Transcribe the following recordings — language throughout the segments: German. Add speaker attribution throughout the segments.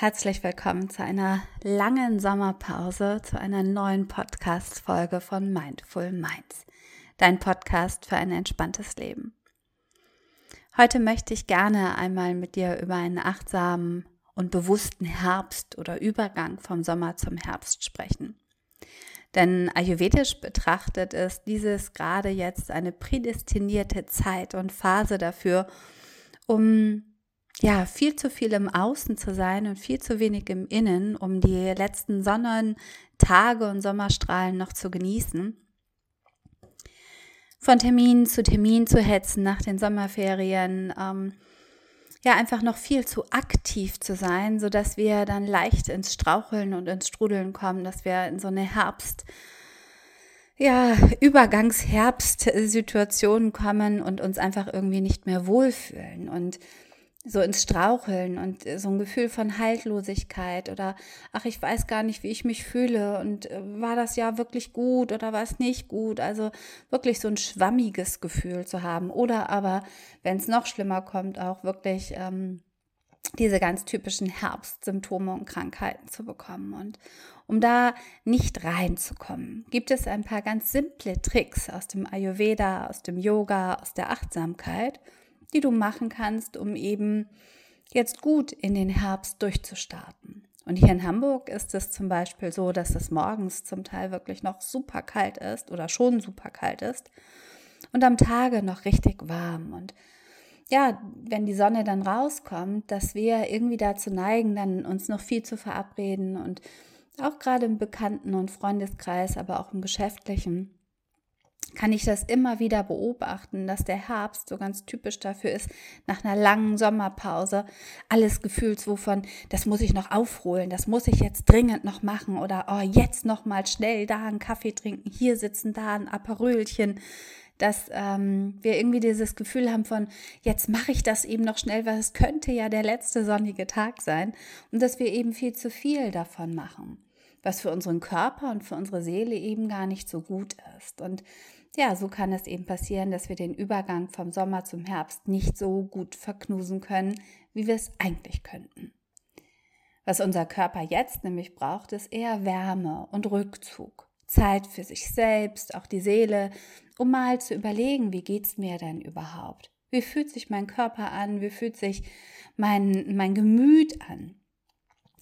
Speaker 1: Herzlich willkommen zu einer langen Sommerpause, zu einer neuen Podcast-Folge von Mindful Minds, dein Podcast für ein entspanntes Leben. Heute möchte ich gerne einmal mit dir über einen achtsamen und bewussten Herbst oder Übergang vom Sommer zum Herbst sprechen. Denn ayurvedisch betrachtet ist dieses gerade jetzt eine prädestinierte Zeit und Phase dafür, um ja, viel zu viel im Außen zu sein und viel zu wenig im Innen, um die letzten Sonnentage und Sommerstrahlen noch zu genießen. Von Termin zu Termin zu hetzen nach den Sommerferien, ähm, ja, einfach noch viel zu aktiv zu sein, so dass wir dann leicht ins Straucheln und ins Strudeln kommen, dass wir in so eine Herbst, ja, Übergangsherbst-Situation kommen und uns einfach irgendwie nicht mehr wohlfühlen. Und so ins Straucheln und äh, so ein Gefühl von Haltlosigkeit oder ach, ich weiß gar nicht, wie ich mich fühle und äh, war das ja wirklich gut oder war es nicht gut? Also wirklich so ein schwammiges Gefühl zu haben oder aber, wenn es noch schlimmer kommt, auch wirklich ähm, diese ganz typischen Herbstsymptome und Krankheiten zu bekommen. Und um da nicht reinzukommen, gibt es ein paar ganz simple Tricks aus dem Ayurveda, aus dem Yoga, aus der Achtsamkeit – die du machen kannst, um eben jetzt gut in den Herbst durchzustarten. Und hier in Hamburg ist es zum Beispiel so, dass es morgens zum Teil wirklich noch super kalt ist oder schon super kalt ist und am Tage noch richtig warm. Und ja, wenn die Sonne dann rauskommt, dass wir irgendwie dazu neigen, dann uns noch viel zu verabreden und auch gerade im Bekannten- und Freundeskreis, aber auch im Geschäftlichen, kann ich das immer wieder beobachten, dass der Herbst so ganz typisch dafür ist, nach einer langen Sommerpause alles gefühlt wovon, das muss ich noch aufholen, das muss ich jetzt dringend noch machen oder oh, jetzt noch mal schnell da einen Kaffee trinken, hier sitzen, da ein Aperölchen, dass ähm, wir irgendwie dieses Gefühl haben von, jetzt mache ich das eben noch schnell, weil es könnte ja der letzte sonnige Tag sein und dass wir eben viel zu viel davon machen, was für unseren Körper und für unsere Seele eben gar nicht so gut ist und ja, so kann es eben passieren, dass wir den Übergang vom Sommer zum Herbst nicht so gut verknusen können, wie wir es eigentlich könnten. Was unser Körper jetzt nämlich braucht, ist eher Wärme und Rückzug, Zeit für sich selbst, auch die Seele, um mal zu überlegen, wie geht's mir denn überhaupt? Wie fühlt sich mein Körper an? Wie fühlt sich mein, mein Gemüt an?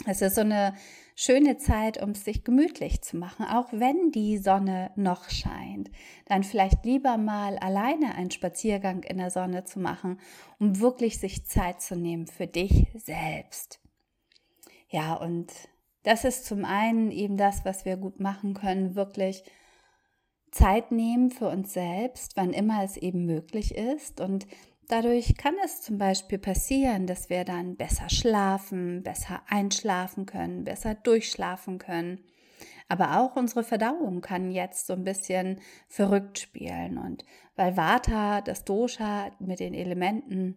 Speaker 1: Es ist so eine schöne Zeit, um es sich gemütlich zu machen, auch wenn die Sonne noch scheint. Dann vielleicht lieber mal alleine einen Spaziergang in der Sonne zu machen, um wirklich sich Zeit zu nehmen für dich selbst. Ja, und das ist zum einen eben das, was wir gut machen können, wirklich Zeit nehmen für uns selbst, wann immer es eben möglich ist und Dadurch kann es zum Beispiel passieren, dass wir dann besser schlafen, besser einschlafen können, besser durchschlafen können. Aber auch unsere Verdauung kann jetzt so ein bisschen verrückt spielen. Und weil Vata, das Dosha mit den Elementen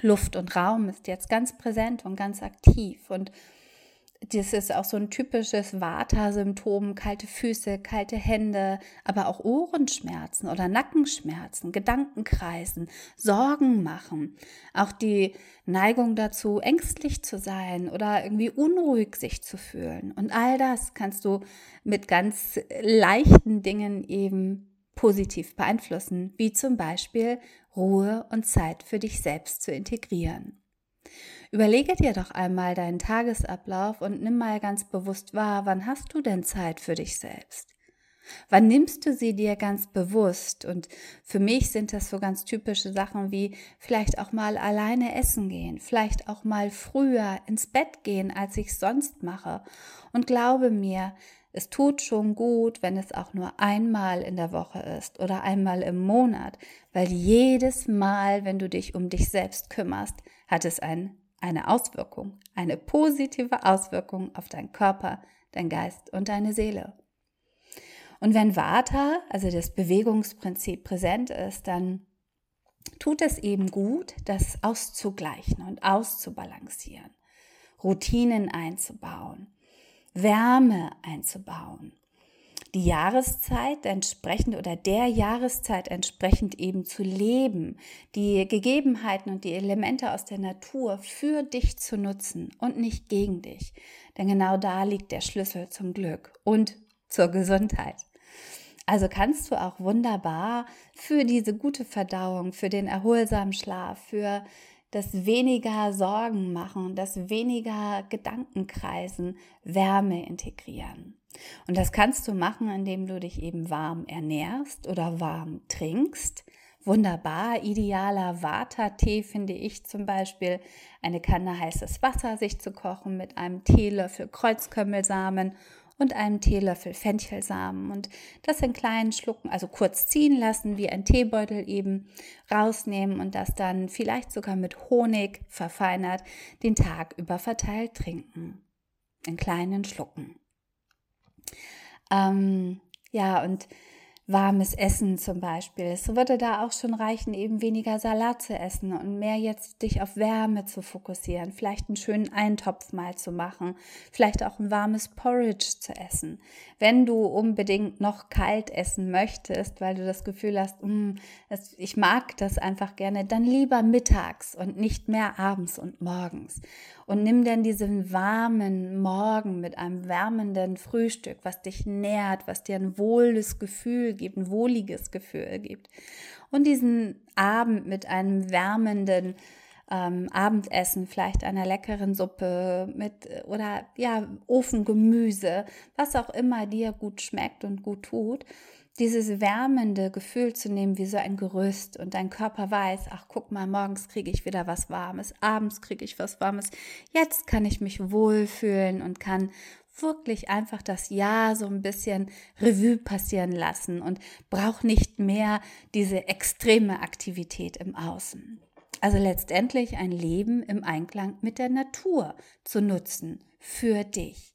Speaker 1: Luft und Raum ist jetzt ganz präsent und ganz aktiv. Und das ist auch so ein typisches Vata-Symptom, kalte Füße, kalte Hände, aber auch Ohrenschmerzen oder Nackenschmerzen, Gedankenkreisen, Sorgen machen, auch die Neigung dazu, ängstlich zu sein oder irgendwie unruhig sich zu fühlen. Und all das kannst du mit ganz leichten Dingen eben positiv beeinflussen, wie zum Beispiel Ruhe und Zeit für dich selbst zu integrieren. Überlege dir doch einmal deinen Tagesablauf und nimm mal ganz bewusst wahr, wann hast du denn Zeit für dich selbst? Wann nimmst du sie dir ganz bewusst? Und für mich sind das so ganz typische Sachen wie vielleicht auch mal alleine essen gehen, vielleicht auch mal früher ins Bett gehen, als ich sonst mache. Und glaube mir, es tut schon gut, wenn es auch nur einmal in der Woche ist oder einmal im Monat, weil jedes Mal, wenn du dich um dich selbst kümmerst, hat es einen eine Auswirkung, eine positive Auswirkung auf deinen Körper, dein Geist und deine Seele. Und wenn Vata, also das Bewegungsprinzip präsent ist, dann tut es eben gut, das auszugleichen und auszubalancieren, Routinen einzubauen, Wärme einzubauen, die Jahreszeit entsprechend oder der Jahreszeit entsprechend eben zu leben, die Gegebenheiten und die Elemente aus der Natur für dich zu nutzen und nicht gegen dich. Denn genau da liegt der Schlüssel zum Glück und zur Gesundheit. Also kannst du auch wunderbar für diese gute Verdauung, für den erholsamen Schlaf, für das weniger Sorgen machen, das weniger Gedankenkreisen Wärme integrieren. Und das kannst du machen, indem du dich eben warm ernährst oder warm trinkst. Wunderbar, idealer Vata-Tee finde ich zum Beispiel, eine Kanne heißes Wasser sich zu kochen mit einem Teelöffel Kreuzkümmelsamen und einem Teelöffel Fenchelsamen und das in kleinen Schlucken, also kurz ziehen lassen, wie ein Teebeutel eben rausnehmen und das dann vielleicht sogar mit Honig verfeinert den Tag über verteilt trinken. In kleinen Schlucken. Ähm, ja, und warmes Essen zum Beispiel. Es würde da auch schon reichen, eben weniger Salat zu essen und mehr jetzt dich auf Wärme zu fokussieren. Vielleicht einen schönen Eintopf mal zu machen. Vielleicht auch ein warmes Porridge zu essen. Wenn du unbedingt noch kalt essen möchtest, weil du das Gefühl hast, mm, ich mag das einfach gerne, dann lieber mittags und nicht mehr abends und morgens. Und nimm denn diesen warmen Morgen mit einem wärmenden Frühstück, was dich nährt, was dir ein wohles Gefühl gibt, ein wohliges Gefühl gibt. Und diesen Abend mit einem wärmenden ähm, Abendessen, vielleicht einer leckeren Suppe mit oder ja, Ofengemüse, was auch immer dir gut schmeckt und gut tut dieses wärmende Gefühl zu nehmen wie so ein Gerüst und dein Körper weiß, ach guck mal, morgens kriege ich wieder was Warmes, abends kriege ich was Warmes, jetzt kann ich mich wohlfühlen und kann wirklich einfach das Jahr so ein bisschen Revue passieren lassen und brauche nicht mehr diese extreme Aktivität im Außen. Also letztendlich ein Leben im Einklang mit der Natur zu nutzen für dich.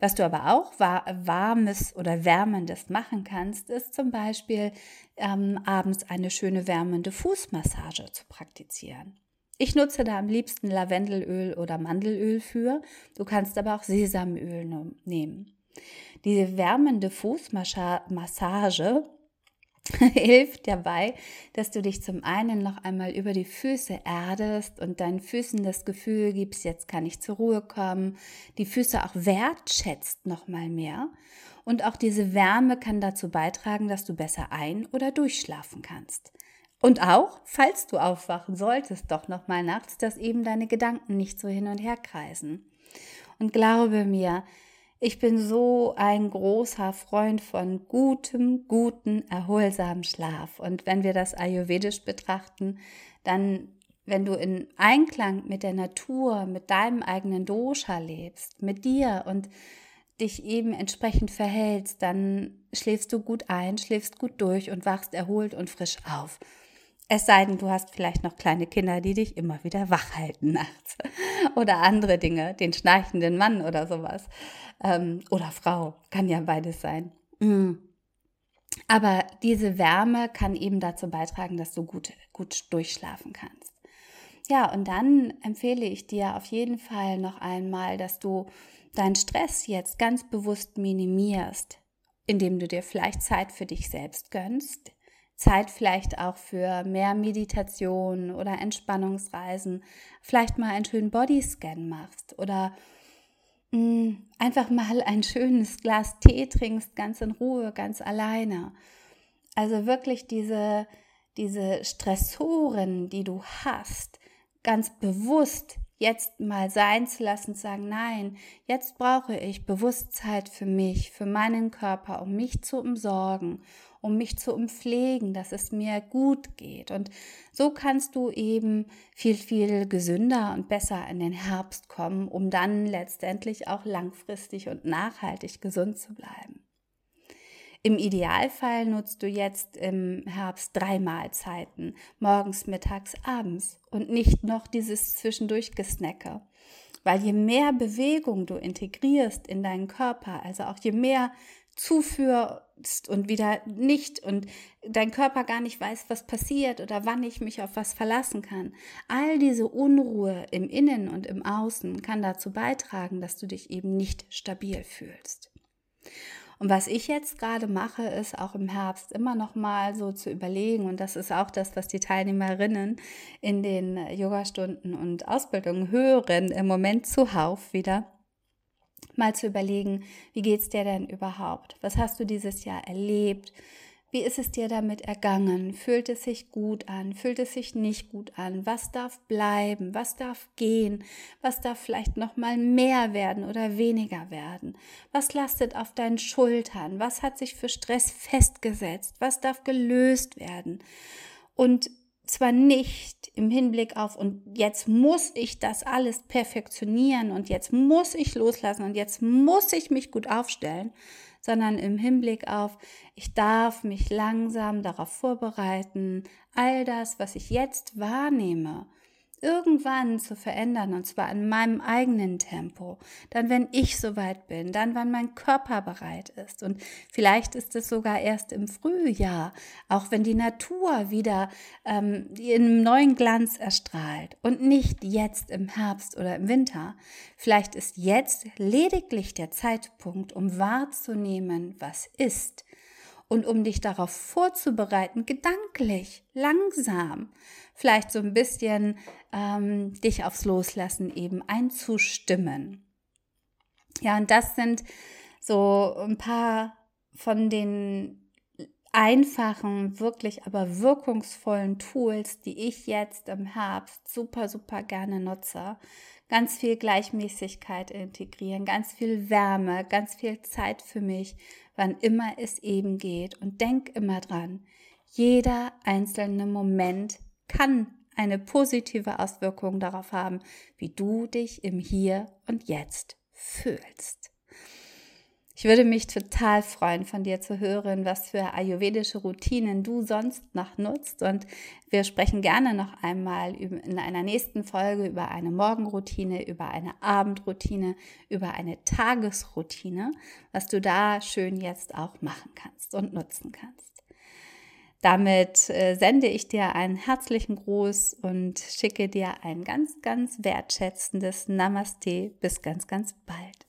Speaker 1: Was du aber auch warmes oder wärmendes machen kannst, ist zum Beispiel ähm, abends eine schöne wärmende Fußmassage zu praktizieren. Ich nutze da am liebsten Lavendelöl oder Mandelöl für. Du kannst aber auch Sesamöl nehmen. Diese wärmende Fußmassage hilft dabei, dass du dich zum einen noch einmal über die Füße erdest und deinen Füßen das Gefühl gibst, jetzt kann ich zur Ruhe kommen, die Füße auch wertschätzt noch mal mehr und auch diese Wärme kann dazu beitragen, dass du besser ein- oder durchschlafen kannst. Und auch, falls du aufwachen solltest, doch noch mal nachts, dass eben deine Gedanken nicht so hin und her kreisen. Und glaube mir, ich bin so ein großer Freund von gutem, guten, erholsamen Schlaf. Und wenn wir das ayurvedisch betrachten, dann, wenn du in Einklang mit der Natur, mit deinem eigenen Dosha lebst, mit dir und dich eben entsprechend verhältst, dann schläfst du gut ein, schläfst gut durch und wachst erholt und frisch auf. Es sei denn, du hast vielleicht noch kleine Kinder, die dich immer wieder wach halten nachts. Oder andere Dinge, den schnarchenden Mann oder sowas. Ähm, oder Frau, kann ja beides sein. Mhm. Aber diese Wärme kann eben dazu beitragen, dass du gut, gut durchschlafen kannst. Ja, und dann empfehle ich dir auf jeden Fall noch einmal, dass du deinen Stress jetzt ganz bewusst minimierst, indem du dir vielleicht Zeit für dich selbst gönnst, Zeit vielleicht auch für mehr Meditation oder Entspannungsreisen, vielleicht mal einen schönen Bodyscan machst oder mm, einfach mal ein schönes Glas Tee trinkst, ganz in Ruhe, ganz alleine. Also wirklich diese, diese Stressoren, die du hast, ganz bewusst jetzt mal sein zu lassen, zu sagen, nein, jetzt brauche ich Bewusstheit für mich, für meinen Körper, um mich zu umsorgen, um mich zu umpflegen, dass es mir gut geht. Und so kannst du eben viel, viel gesünder und besser in den Herbst kommen, um dann letztendlich auch langfristig und nachhaltig gesund zu bleiben. Im Idealfall nutzt du jetzt im Herbst drei Mahlzeiten, morgens, mittags, abends und nicht noch dieses zwischendurch Gesnacke. Weil je mehr Bewegung du integrierst in deinen Körper, also auch je mehr zuführst und wieder nicht und dein Körper gar nicht weiß, was passiert oder wann ich mich auf was verlassen kann. All diese Unruhe im Innen und im Außen kann dazu beitragen, dass du dich eben nicht stabil fühlst. Und was ich jetzt gerade mache, ist auch im Herbst immer noch mal so zu überlegen und das ist auch das, was die Teilnehmerinnen in den Yogastunden und Ausbildungen hören im Moment zuhauf wieder mal zu überlegen, wie geht's dir denn überhaupt? Was hast du dieses Jahr erlebt? Wie ist es dir damit ergangen? Fühlt es sich gut an? Fühlt es sich nicht gut an? Was darf bleiben? Was darf gehen? Was darf vielleicht noch mal mehr werden oder weniger werden? Was lastet auf deinen Schultern? Was hat sich für Stress festgesetzt? Was darf gelöst werden? Und zwar nicht im Hinblick auf, und jetzt muss ich das alles perfektionieren und jetzt muss ich loslassen und jetzt muss ich mich gut aufstellen, sondern im Hinblick auf, ich darf mich langsam darauf vorbereiten, all das, was ich jetzt wahrnehme, irgendwann zu verändern und zwar in meinem eigenen Tempo. Dann, wenn ich soweit bin, dann, wann mein Körper bereit ist. Und vielleicht ist es sogar erst im Frühjahr, auch wenn die Natur wieder ähm, in neuen Glanz erstrahlt und nicht jetzt im Herbst oder im Winter. Vielleicht ist jetzt lediglich der Zeitpunkt, um wahrzunehmen, was ist und um dich darauf vorzubereiten, gedanklich, langsam, vielleicht so ein bisschen ähm, dich aufs Loslassen eben einzustimmen. Ja, und das sind so ein paar von den einfachen, wirklich aber wirkungsvollen Tools, die ich jetzt im Herbst super, super gerne nutze. Ganz viel Gleichmäßigkeit integrieren, ganz viel Wärme, ganz viel Zeit für mich, wann immer es eben geht. Und denk immer dran, jeder einzelne Moment kann eine positive Auswirkung darauf haben, wie du dich im Hier und Jetzt fühlst. Ich würde mich total freuen, von dir zu hören, was für ayurvedische Routinen du sonst noch nutzt. Und wir sprechen gerne noch einmal in einer nächsten Folge über eine Morgenroutine, über eine Abendroutine, über eine Tagesroutine, was du da schön jetzt auch machen kannst und nutzen kannst. Damit äh, sende ich dir einen herzlichen Gruß und schicke dir ein ganz, ganz wertschätzendes Namaste. Bis ganz, ganz bald.